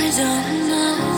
I don't know